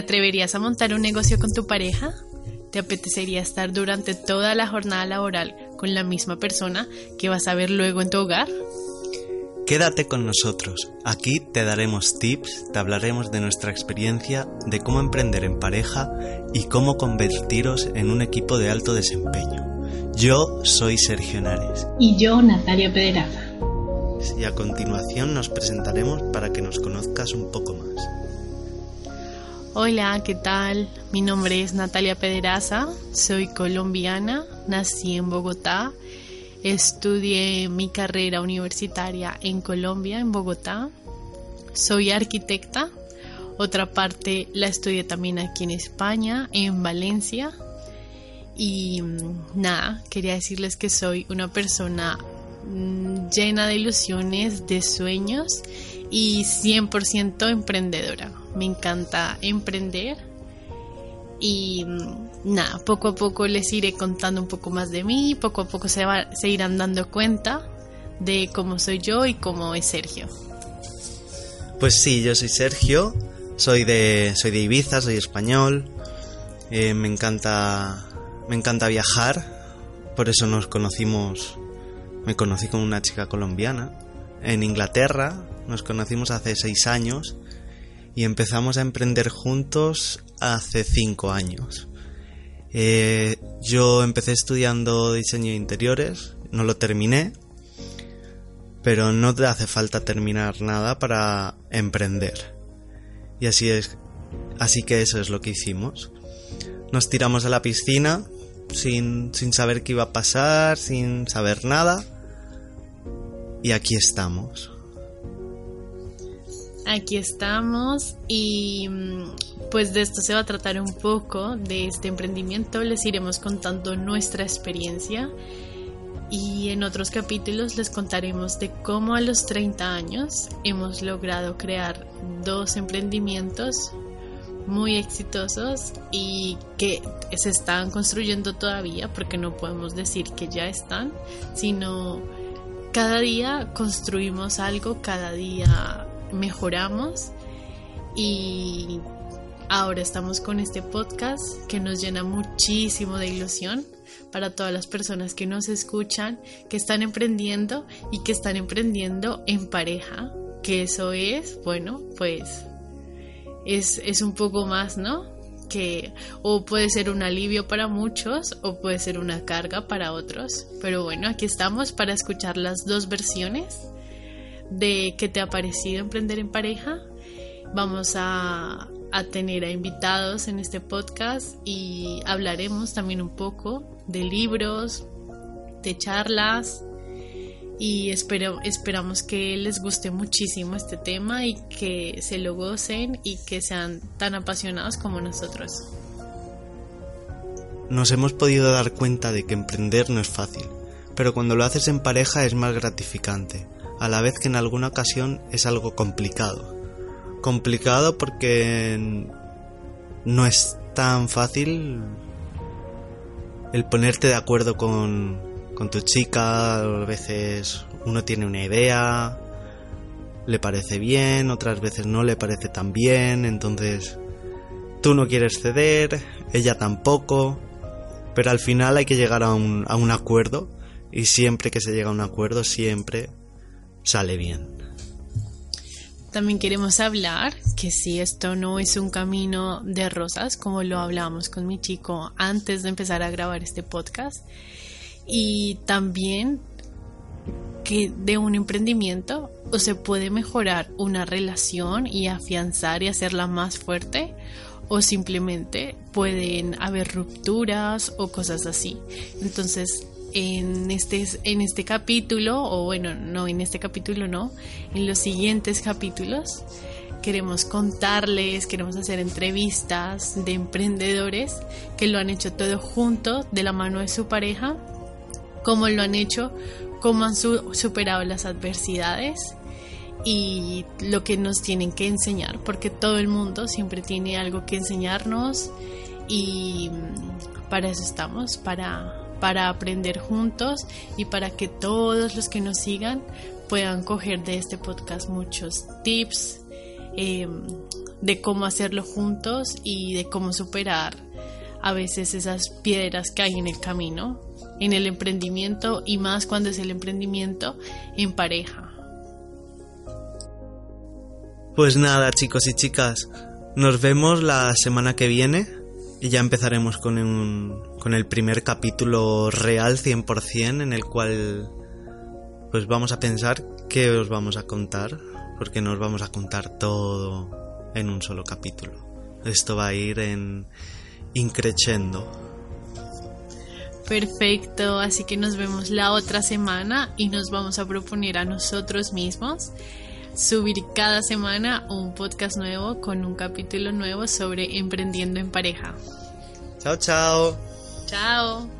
Atreverías a montar un negocio con tu pareja? ¿Te apetecería estar durante toda la jornada laboral con la misma persona que vas a ver luego en tu hogar? Quédate con nosotros. Aquí te daremos tips, te hablaremos de nuestra experiencia, de cómo emprender en pareja y cómo convertiros en un equipo de alto desempeño. Yo soy Sergio Nares. Y yo, Natalia Pederaza. Y a continuación nos presentaremos para que nos conozcas un poco más. Hola, ¿qué tal? Mi nombre es Natalia Pederaza, soy colombiana, nací en Bogotá, estudié mi carrera universitaria en Colombia, en Bogotá, soy arquitecta, otra parte la estudié también aquí en España, en Valencia, y mm, nada, quería decirles que soy una persona mm, llena de ilusiones, de sueños y 100% emprendedora me encanta emprender y mm, nada, poco a poco les iré contando un poco más de mí, poco a poco se, se irán dando cuenta de cómo soy yo y cómo es Sergio. Pues sí, yo soy Sergio, soy de, soy de Ibiza, soy español, eh, me encanta, me encanta viajar, por eso nos conocimos, me conocí con una chica colombiana en Inglaterra, nos conocimos hace seis años y empezamos a emprender juntos hace cinco años. Eh, yo empecé estudiando diseño de interiores, no lo terminé, pero no te hace falta terminar nada para emprender. Y así es, así que eso es lo que hicimos. Nos tiramos a la piscina sin, sin saber qué iba a pasar, sin saber nada. Y aquí estamos aquí estamos y mm, pues de esto se va a tratar un poco, de este emprendimiento. Les iremos contando nuestra experiencia y en otros capítulos les contaremos de cómo a los 30 años hemos logrado crear dos emprendimientos muy exitosos y que se están construyendo todavía porque no podemos decir que ya están, sino cada día construimos algo, cada día mejoramos y ahora estamos con este podcast que nos llena muchísimo de ilusión para todas las personas que nos escuchan, que están emprendiendo y que están emprendiendo en pareja, que eso es, bueno, pues es, es un poco más, ¿no? Que o puede ser un alivio para muchos o puede ser una carga para otros. Pero bueno, aquí estamos para escuchar las dos versiones de qué te ha parecido emprender en pareja. Vamos a, tener a invitados en este podcast y hablaremos también un poco de libros, de charlas y espero, esperamos que les guste muchísimo este tema y que se lo gocen y que sean tan apasionados como nosotros. Nos hemos podido dar cuenta de que emprender no es fácil, pero cuando lo haces en pareja es más gratificante a la vez que en alguna ocasión es algo complicado. Complicado porque no es tan fácil el ponerte de acuerdo con, con tu chica, a veces uno tiene una idea, le parece bien, otras veces no le parece tan bien, entonces tú no quieres ceder, ella tampoco, pero al final hay que llegar a un, a un acuerdo y siempre que se llega a un acuerdo, siempre sale bien. También queremos hablar que si esto no es un camino de rosas, como lo hablábamos con mi chico antes de empezar a grabar este podcast, y también que de un emprendimiento o se puede mejorar una relación y afianzar y hacerla más fuerte o simplemente pueden haber rupturas o cosas así. Entonces en este, en este capítulo, o bueno, no en este capítulo, no, en los siguientes capítulos, queremos contarles, queremos hacer entrevistas de emprendedores que lo han hecho todo junto de la mano de su pareja, cómo lo han hecho, cómo han superado las adversidades y lo que nos tienen que enseñar, porque todo el mundo siempre tiene algo que enseñarnos y para eso estamos, para, para aprender juntos y para que todos los que nos sigan puedan coger de este podcast muchos tips eh, de cómo hacerlo juntos y de cómo superar a veces esas piedras que hay en el camino, en el emprendimiento y más cuando es el emprendimiento en pareja. Pues nada, chicos y chicas, nos vemos la semana que viene y ya empezaremos con, un, con el primer capítulo real 100% en el cual pues vamos a pensar qué os vamos a contar, porque nos vamos a contar todo en un solo capítulo. Esto va a ir en increciendo. Perfecto, así que nos vemos la otra semana y nos vamos a proponer a nosotros mismos subir cada semana un podcast nuevo con un capítulo nuevo sobre emprendiendo en pareja. Chao, chao. Chao.